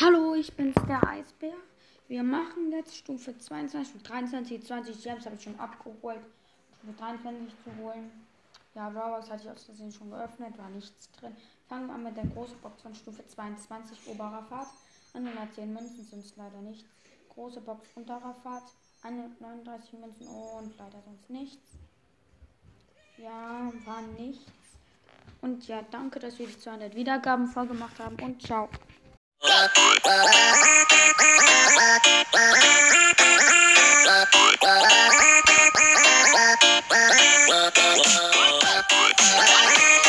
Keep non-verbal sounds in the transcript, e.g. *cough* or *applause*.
Hallo, ich bin's, der Eisbär. Wir machen jetzt Stufe 22, Stufe 23, 20 Gems habe ich schon abgeholt. Stufe 23 zu holen. Ja, Brawlbox hatte ich aus Versehen schon geöffnet, war nichts drin. Fangen wir an mit der großen Box von Stufe 22, oberer Fahrt. 110 Münzen sind es leider nicht. Große Box unterer Fahrt, 139 Münzen und leider sonst nichts. Ja, war nichts. Und ja, danke, dass wir die 200 Wiedergaben vorgemacht haben und ciao. *laughs*